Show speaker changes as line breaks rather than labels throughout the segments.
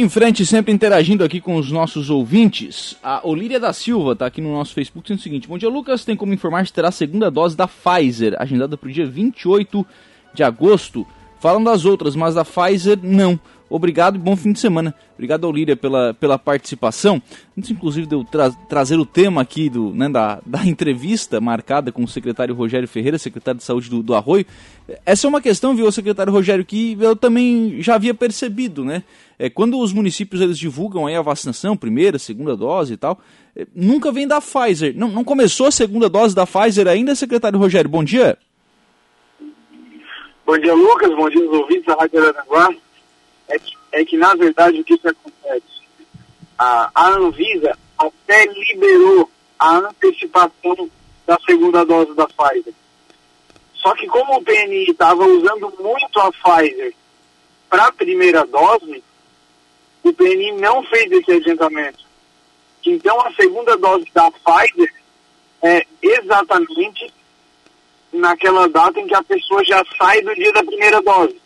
Em frente, sempre interagindo aqui com os nossos ouvintes, a Olíria da Silva está aqui no nosso Facebook dizendo o seguinte: Bom dia, Lucas. Tem como informar se terá a segunda dose da Pfizer, agendada para o dia 28 de agosto. Falam das outras, mas da Pfizer não. Obrigado e bom fim de semana. Obrigado, Olíria, pela, pela participação. Antes, inclusive, de eu tra trazer o tema aqui do, né, da, da entrevista marcada com o secretário Rogério Ferreira, secretário de Saúde do, do Arroio. Essa é uma questão, viu, secretário Rogério, que eu também já havia percebido, né? É, quando os municípios eles divulgam aí a vacinação, primeira, segunda dose e tal, é, nunca vem da Pfizer. Não, não começou a segunda dose da Pfizer ainda, secretário Rogério? Bom dia.
Bom dia, Lucas. Bom dia aos ouvintes da Rádio Aranaguá é que, é que na verdade, o que, que acontece? A, a Anvisa até liberou a antecipação da segunda dose da Pfizer. Só que como o PNI estava usando muito a Pfizer para a primeira dose, o PNI não fez esse adiantamento. Então a segunda dose da Pfizer é exatamente naquela data em que a pessoa já sai do dia da primeira dose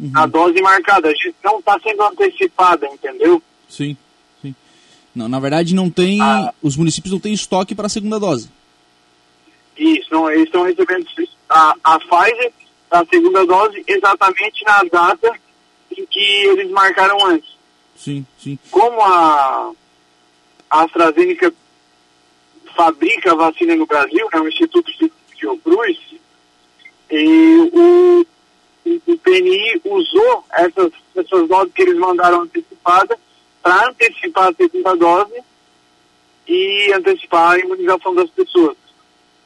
uhum. a dose marcada. A gestão está sendo antecipada, entendeu?
Sim, sim. Não, na verdade, não tem. Ah. Os municípios não têm estoque para a segunda dose.
Isso, não, eles estão recebendo a, a Pfizer, a segunda dose, exatamente na data em que eles marcaram antes.
Sim, sim.
Como a, a AstraZeneca fabrica a vacina no Brasil, né, o Instituto Fiocruz, e o o PNI usou essas, essas doses que eles mandaram antecipadas para antecipar a segunda dose e antecipar a imunização das pessoas.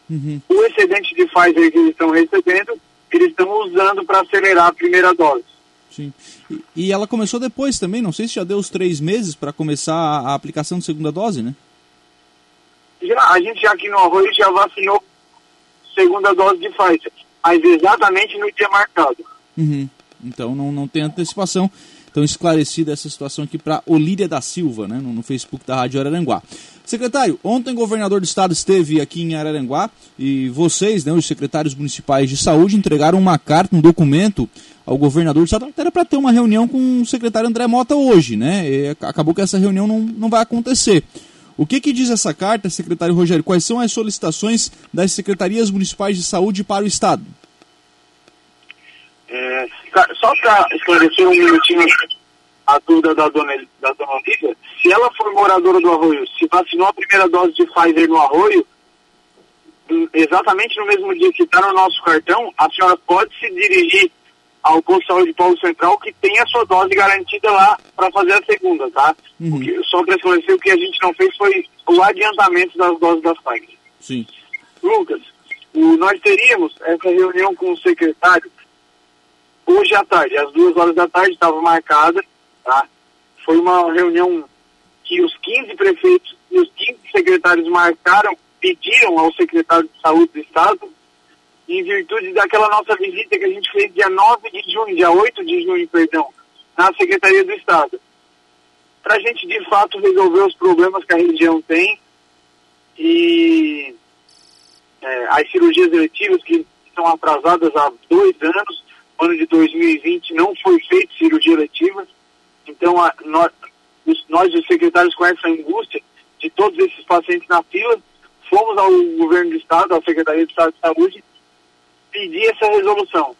Uhum. O excedente de Pfizer que eles estão recebendo, eles estão usando para acelerar a primeira dose.
Sim. E, e, ela começou depois também, não sei se já deu os três meses para começar a, a, aplicação de segunda dose, né?
Já, a gente já aqui no Arroio já vacinou segunda dose de Pfizer, mas exatamente no dia marcado.
Uhum. Então não, não tem antecipação. Então esclarecida essa situação aqui para Olíria da Silva, né, no, no, Facebook da Rádio Araranguá. Secretário, ontem o governador do estado esteve aqui em Araranguá e vocês, né, os secretários municipais de saúde, entregaram uma carta, um documento ao governador do estado. Era para ter uma reunião com o secretário André Mota hoje, né? E acabou que essa reunião não, não vai acontecer. O que, que diz essa carta, secretário Rogério? Quais são as solicitações das secretarias municipais de saúde para o estado?
É, só para esclarecer um minutinho a dúvida da dona, da dona Olivia, se ela for moradora do Arroio, se vacinou a primeira dose de Pfizer no Arroio, hum, exatamente no mesmo dia que está no nosso cartão, a senhora pode se dirigir ao posto de saúde Paulo Central que tem a sua dose garantida lá para fazer a segunda, tá? Uhum. Porque, só para esclarecer, o que a gente não fez foi o adiantamento das doses das Pfizer.
Sim.
Lucas, o, nós teríamos essa reunião com o secretário hoje à tarde, às duas horas da tarde, estava marcada, tá? Foi uma reunião que os 15 prefeitos e os 15 secretários marcaram, pediram ao secretário de saúde do estado, em virtude daquela nossa visita que a gente fez dia 9 de junho, dia 8 de junho, perdão, na Secretaria do Estado. Para a gente, de fato, resolver os problemas que a região tem e é, as cirurgias eletivas que estão atrasadas há dois anos, ano de 2020 não foi feita cirurgia letiva, então a, nós, os, nós, os secretários, com essa angústia de todos esses pacientes na fila, fomos ao governo do Estado, à Secretaria de Estado de Saúde, pedir essa resolução.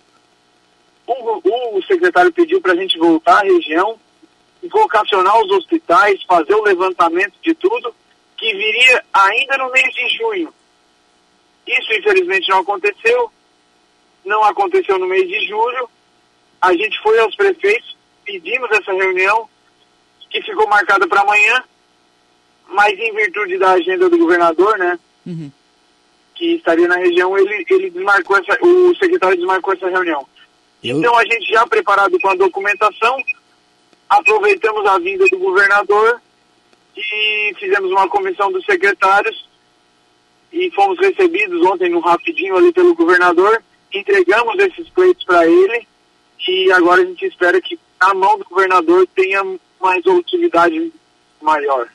O, o secretário pediu para a gente voltar à região, vocacionar os hospitais, fazer o levantamento de tudo, que viria ainda no mês de junho. Isso, infelizmente, não aconteceu não aconteceu no mês de julho. A gente foi aos prefeitos, pedimos essa reunião, que ficou marcada para amanhã, mas em virtude da agenda do governador, né? Uhum. Que estaria na região, ele, ele desmarcou essa, o secretário desmarcou essa reunião. Eu... Então a gente já preparado com a documentação, aproveitamos a vinda do governador e fizemos uma comissão dos secretários e fomos recebidos ontem no rapidinho ali pelo governador entregamos esses pleitos para ele e agora a gente espera que a mão do governador tenha uma resolutividade maior.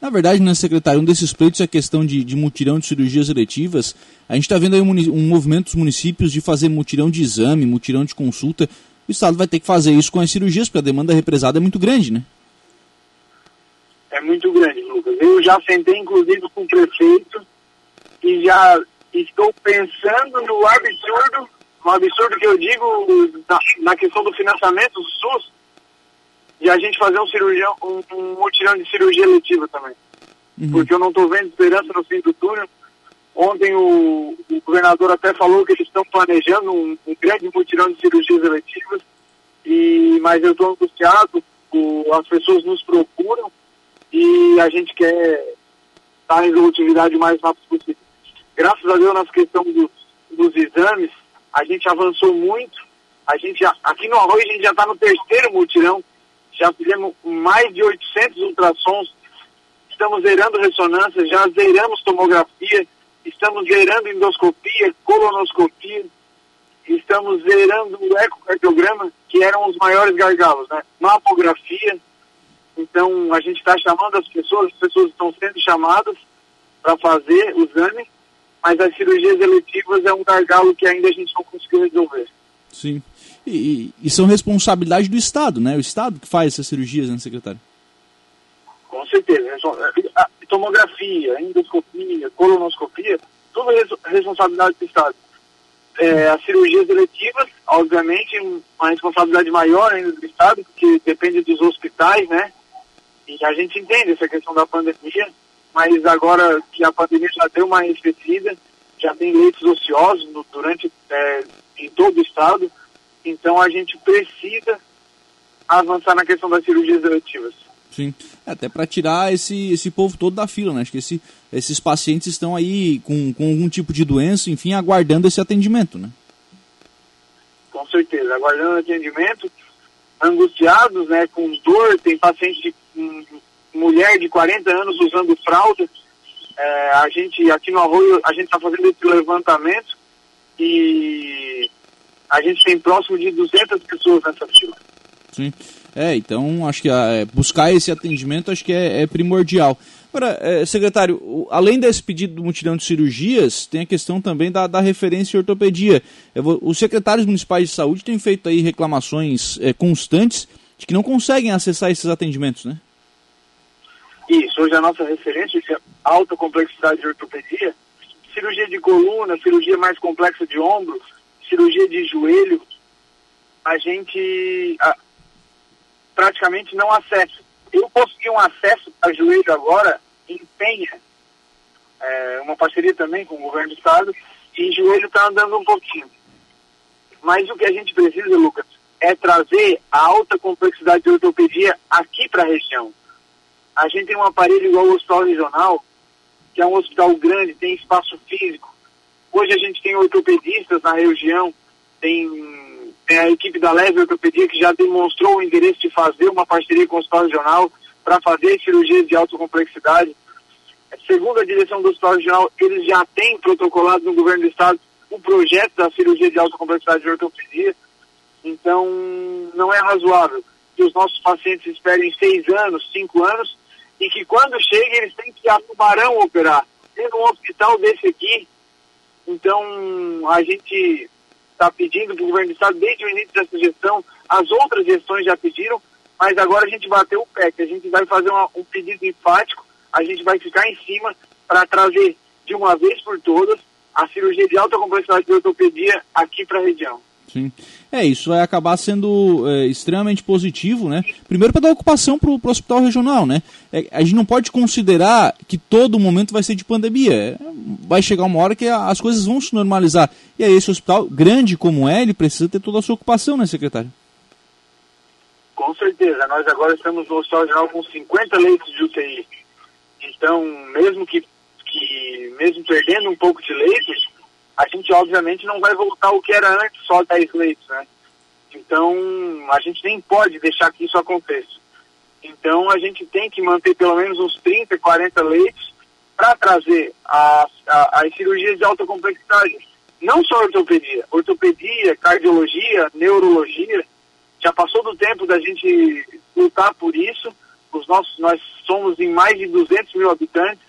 Na verdade, né, secretário, um desses pleitos é a questão de, de mutirão de cirurgias eletivas. A gente está vendo aí um, um, movimento dos municípios de fazer mutirão de exame, mutirão de consulta. O Estado vai ter que fazer isso com as cirurgias, porque a demanda represada é muito grande, né?
é muito grande, Lucas. Eu já sentei, inclusive, com o prefeito e já estou pensando no absurdo, no absurdo que eu digo na, na questão do financiamento do SUS, de a gente fazer um cirurgião, um, um mutirão de cirurgia letiva também. Uhum. Porque eu não estou vendo esperança no fim do túnel. Ontem o, o, governador até falou que eles estão planejando um, um grande mutirão de cirurgias eletivas, e, mas eu estou angustiado, o, as pessoas nos procuram e a gente quer estar em resolutividade o mais rápido possível. Graças a Deus, nessa questão dos, dos exames, a gente avançou muito. A gente, aqui no Arroio, a gente já está no terceiro mutirão. Já fizemos mais de 800 ultrassons. Estamos zerando ressonância, já zeramos tomografia, estamos zerando endoscopia, colonoscopia, estamos zerando o ecocardiograma, que eram os maiores gargalos, né? Mamografia, então, a gente está chamando as pessoas, as pessoas estão sendo chamadas para fazer o exame, mas as cirurgias eletivas é um gargalo que ainda a gente não conseguiu resolver.
Sim. E, e são responsabilidade do Estado, né? O Estado que faz essas cirurgias, né, secretário?
Com certeza. Tomografia, endoscopia, colonoscopia, tudo é responsabilidade do Estado. É, as cirurgias eletivas, obviamente, uma responsabilidade maior ainda do Estado, porque depende dos hospitais, né? E a gente entende essa questão da pandemia, mas agora que a pandemia já deu uma arrefecida, já tem leitos ociosos no, durante é, em todo o estado, então a gente precisa avançar na questão das cirurgias eletivas.
Sim, é, até para tirar esse, esse povo todo da fila, né? Acho que esse, esses pacientes estão aí com, com algum tipo de doença, enfim, aguardando esse atendimento, né?
Com certeza, aguardando atendimento, angustiados, né, com dor, tem paciente de mulher de 40 anos usando fralda. É, a gente, aqui no Arroio, a gente está fazendo esse levantamento e a gente tem próximo de 200 pessoas nessa fila.
Sim. É, então acho que é, buscar esse atendimento acho que é, é primordial. Agora, é, secretário, além desse pedido do mutirão de cirurgias, tem a questão também da, da referência em ortopedia. Vou, os secretários municipais de saúde têm feito aí reclamações é, constantes de que não conseguem acessar esses atendimentos, né?
Isso, hoje a nossa referência é alta complexidade de ortopedia, cirurgia de coluna, cirurgia mais complexa de ombro, cirurgia de joelho, a gente a, praticamente não acessa. Eu consegui um acesso a joelho agora em Penha, é, uma parceria também com o governo do estado, e joelho está andando um pouquinho. Mas o que a gente precisa, Lucas, é trazer a alta complexidade de ortopedia aqui para a região a gente tem um aparelho igual o Hospital Regional, que é um hospital grande, tem espaço físico. Hoje a gente tem ortopedistas na região, tem, tem a equipe da Leve Ortopedia que já demonstrou o interesse de fazer uma parceria com o Hospital Regional para fazer cirurgias de alta complexidade. Segundo a direção do Hospital Regional, eles já têm protocolado no governo do Estado o projeto da cirurgia de alta complexidade de ortopedia. Então, não é razoável que os nossos pacientes esperem seis anos, cinco anos, e que quando chega eles têm que ir a Tubarão operar. Tem um hospital desse aqui, então a gente está pedindo para o governo do estado desde o início dessa gestão, as outras gestões já pediram, mas agora a gente bateu o pé, que a gente vai fazer uma, um pedido enfático, a gente vai ficar em cima para trazer de uma vez por todas a cirurgia de alta complexidade de ortopedia aqui para a região.
Sim. É, isso vai acabar sendo é, extremamente positivo, né? Primeiro para dar ocupação para o hospital regional, né? É, a gente não pode considerar que todo momento vai ser de pandemia. É, vai chegar uma hora que as coisas vão se normalizar. E aí esse hospital, grande como é, ele precisa ter toda a sua ocupação, né, secretário?
Com certeza. Nós agora estamos no hospital regional com 50 leitos de UTI. Então, mesmo que, que mesmo perdendo um pouco de leitos, a gente obviamente não vai voltar ao que era antes, só 10 leitos, né? Então, a gente nem pode deixar que isso aconteça. Então, a gente tem que manter pelo menos uns 30, 40 leitos para trazer as, as cirurgias de alta complexidade. Não só ortopedia, ortopedia, cardiologia, neurologia. Já passou do tempo da gente lutar por isso. Os nossos, nós somos em mais de 200 mil habitantes.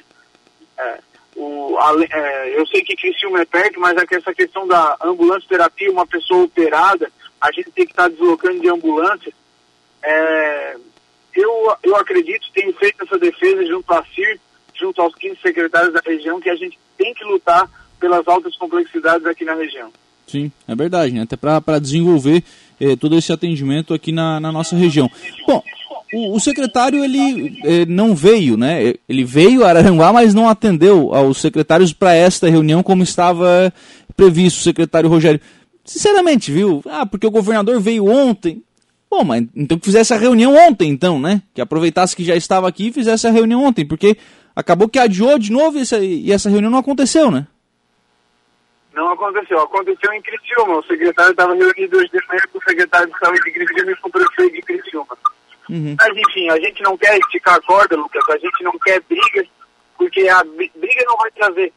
É, o, a, é, eu sei que Criciúma é perto, mas é que essa questão da ambulância terapia, uma pessoa operada, a gente tem que estar tá deslocando de ambulância. É, eu, eu acredito, tenho feito essa defesa junto à CIR, junto aos 15 secretários da região, que a gente tem que lutar pelas altas complexidades aqui na região.
Sim, é verdade, né? Até para desenvolver eh, todo esse atendimento aqui na, na nossa região. Bom, o, o secretário ele eh, não veio, né? Ele veio a Araranguá, mas não atendeu aos secretários para esta reunião como estava previsto, o secretário Rogério. Sinceramente, viu? Ah, porque o governador veio ontem. Bom, mas então que fizesse a reunião ontem, então, né? Que aproveitasse que já estava aqui e fizesse a reunião ontem, porque acabou que adiou de novo e essa, e essa reunião não aconteceu, né?
Não aconteceu. Aconteceu em Criciúma. O secretário estava reunido hoje de manhã com o secretário de saúde de Criciúma e com o prefeito de Criciúma. Uhum. Mas enfim, a gente não quer esticar a corda, Lucas. A gente não quer briga, porque a briga não vai trazer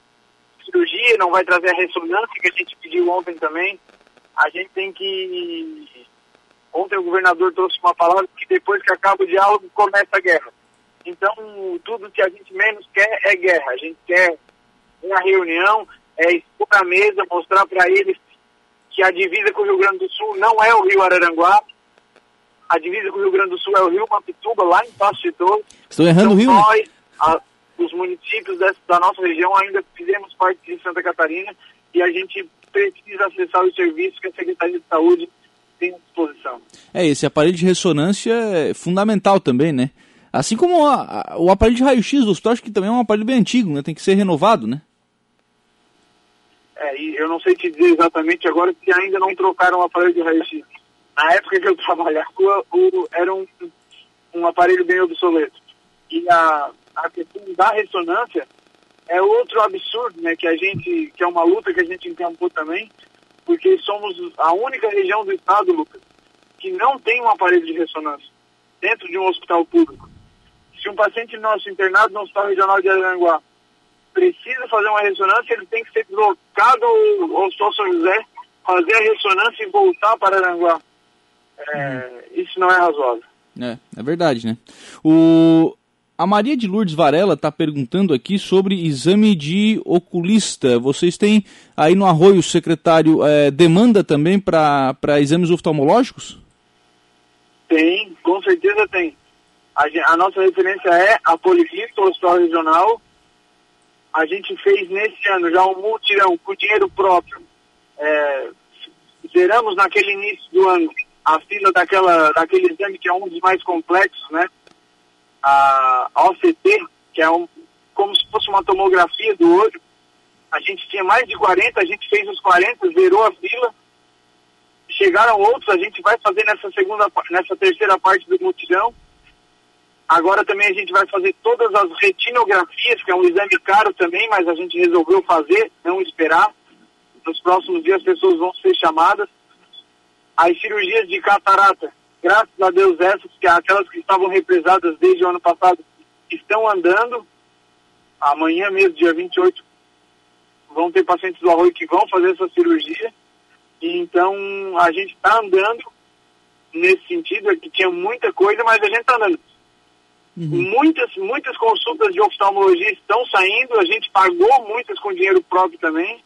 cirurgia, não vai trazer a ressonância que a gente pediu ontem também. A gente tem que. Ontem o governador trouxe uma palavra que depois que acaba o diálogo começa a guerra. Então, tudo que a gente menos quer é guerra. A gente quer uma reunião, é expor a mesa, mostrar para eles que a divisa com o Rio Grande do Sul não é o Rio Araranguá. A divisa com o Rio Grande do Sul é o Rio Mapituba, lá em Passo de Torres.
Estão errando então, o Rio,
né? nós, a, os municípios dessa, da nossa região ainda fizemos parte de Santa Catarina e a gente precisa acessar os serviços que a Secretaria de Saúde tem à disposição.
É, esse aparelho de ressonância é fundamental também, né? Assim como a, a, o aparelho de raio-x do hospital, acho que também é um aparelho bem antigo, né? Tem que ser renovado, né?
É, e eu não sei te dizer exatamente agora se ainda não trocaram o aparelho de raio-x. Na época que eu trabalhava, o, era um, um aparelho bem obsoleto. E a, a questão da ressonância é outro absurdo, né? Que a gente, que é uma luta que a gente encampou também, porque somos a única região do estado, Lucas, que não tem um aparelho de ressonância dentro de um hospital público. Se um paciente nosso internado no Hospital Regional de Aranguá precisa fazer uma ressonância, ele tem que ser deslocado ao, ao São José, fazer a ressonância e voltar para Aranguá. É, hum. Isso não é razoável.
É, é verdade, né? O, a Maria de Lourdes Varela está perguntando aqui sobre exame de oculista. Vocês têm aí no Arroio, secretário, é, demanda também para exames oftalmológicos?
Tem, com certeza tem. A, a nossa referência é a Policlínica, Hospital Regional. A gente fez nesse ano já um multirão com dinheiro próprio. É, zeramos naquele início do ano a fila daquela, daquele exame que é um dos mais complexos, né? a OCT, que é um, como se fosse uma tomografia do olho. A gente tinha mais de 40, a gente fez os 40, zerou a fila. Chegaram outros, a gente vai fazer nessa segunda, nessa terceira parte do mutirão. Agora também a gente vai fazer todas as retinografias, que é um exame caro também, mas a gente resolveu fazer, não esperar. Nos próximos dias as pessoas vão ser chamadas. As cirurgias de catarata, graças a Deus essas, que aquelas que estavam represadas desde o ano passado, estão andando. Amanhã mesmo, dia 28, vão ter pacientes do arroio que vão fazer essa cirurgia. E então a gente está andando nesse sentido, é que tinha muita coisa, mas a gente está andando. Uhum. Muitas, muitas consultas de oftalmologia estão saindo, a gente pagou muitas com dinheiro próprio também.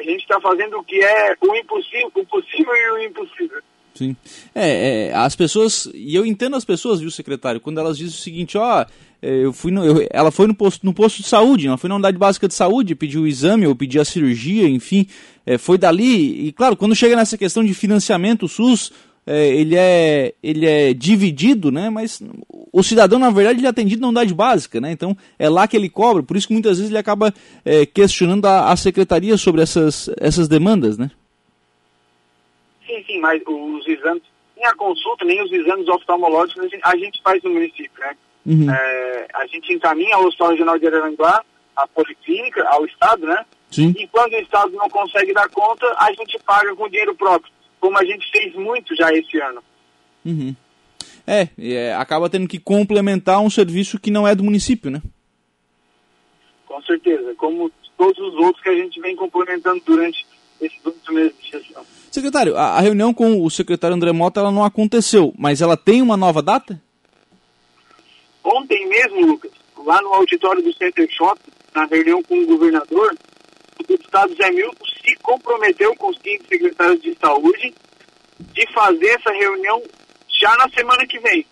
A gente está fazendo o que é o impossível, o possível e o impossível.
Sim. É, é, as pessoas, e eu entendo as pessoas, viu, secretário, quando elas dizem o seguinte, ó, é, eu fui no, eu, ela foi no posto, no posto de saúde, ela foi na unidade básica de saúde, pediu o exame ou pediu a cirurgia, enfim, é, foi dali, e claro, quando chega nessa questão de financiamento, o SUS, é, ele, é, ele é dividido, né, mas o cidadão, na verdade, ele é atendido na unidade básica, né, então é lá que ele cobra, por isso que muitas vezes ele acaba é, questionando a, a secretaria sobre essas, essas demandas, né.
Sim, sim, mas os exames, nem a consulta, nem os exames oftalmológicos a gente, a gente faz no município, né? Uhum. É, a gente encaminha ao Hospital Regional de Araranguá, a Policlínica, ao Estado, né? Sim. E quando o Estado não consegue dar conta, a gente paga com dinheiro próprio, como a gente fez muito já esse ano.
Uhum. É, é, acaba tendo que complementar um serviço que não é do município, né?
Com certeza, como todos os outros que a gente vem complementando durante esses dois meses de gestão.
Secretário, a, a, reunião com o secretário André Mota ela não aconteceu, mas ela tem uma nova data?
Ontem mesmo, Lucas, lá no auditório do Center Shop, na reunião com o governador, o deputado Zé Milton se comprometeu com os 15 secretários de saúde de fazer essa reunião já na semana que vem.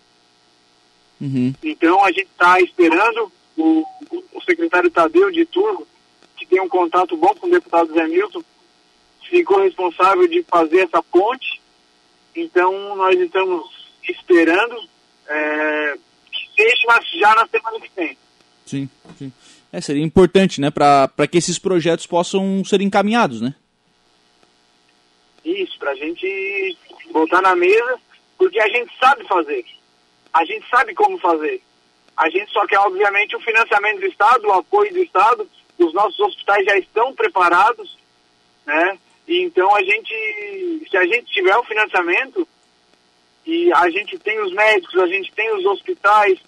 Uhum. Então a gente está esperando o, o secretário Tadeu de Turbo, que tem um contato bom com o deputado Zé Milton, ficou responsável de fazer essa ponte. Então nós estamos esperando é, que seja já na semana que vem.
Sim, sim. É, seria importante, né, para que esses projetos possam ser encaminhados, né?
Isso, para a gente botar na mesa, porque a gente sabe fazer. A gente sabe como fazer. A gente só quer, obviamente, o financiamento do Estado, o apoio do Estado. Os nossos hospitais já estão preparados, né? E então a gente, se a gente tiver o financiamento e a gente tem os médicos, a gente tem os hospitais,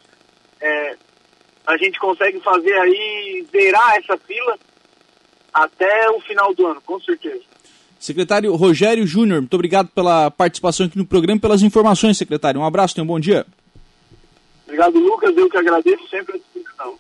é, a gente consegue fazer aí, zerar essa fila até o final do ano, com certeza.
Secretário Rogério Júnior, muito obrigado pela participação aqui no programa e pelas informações, secretário. Um abraço, tenha um bom dia.
Obrigado, Lucas. Eu que agradeço sempre a disposição.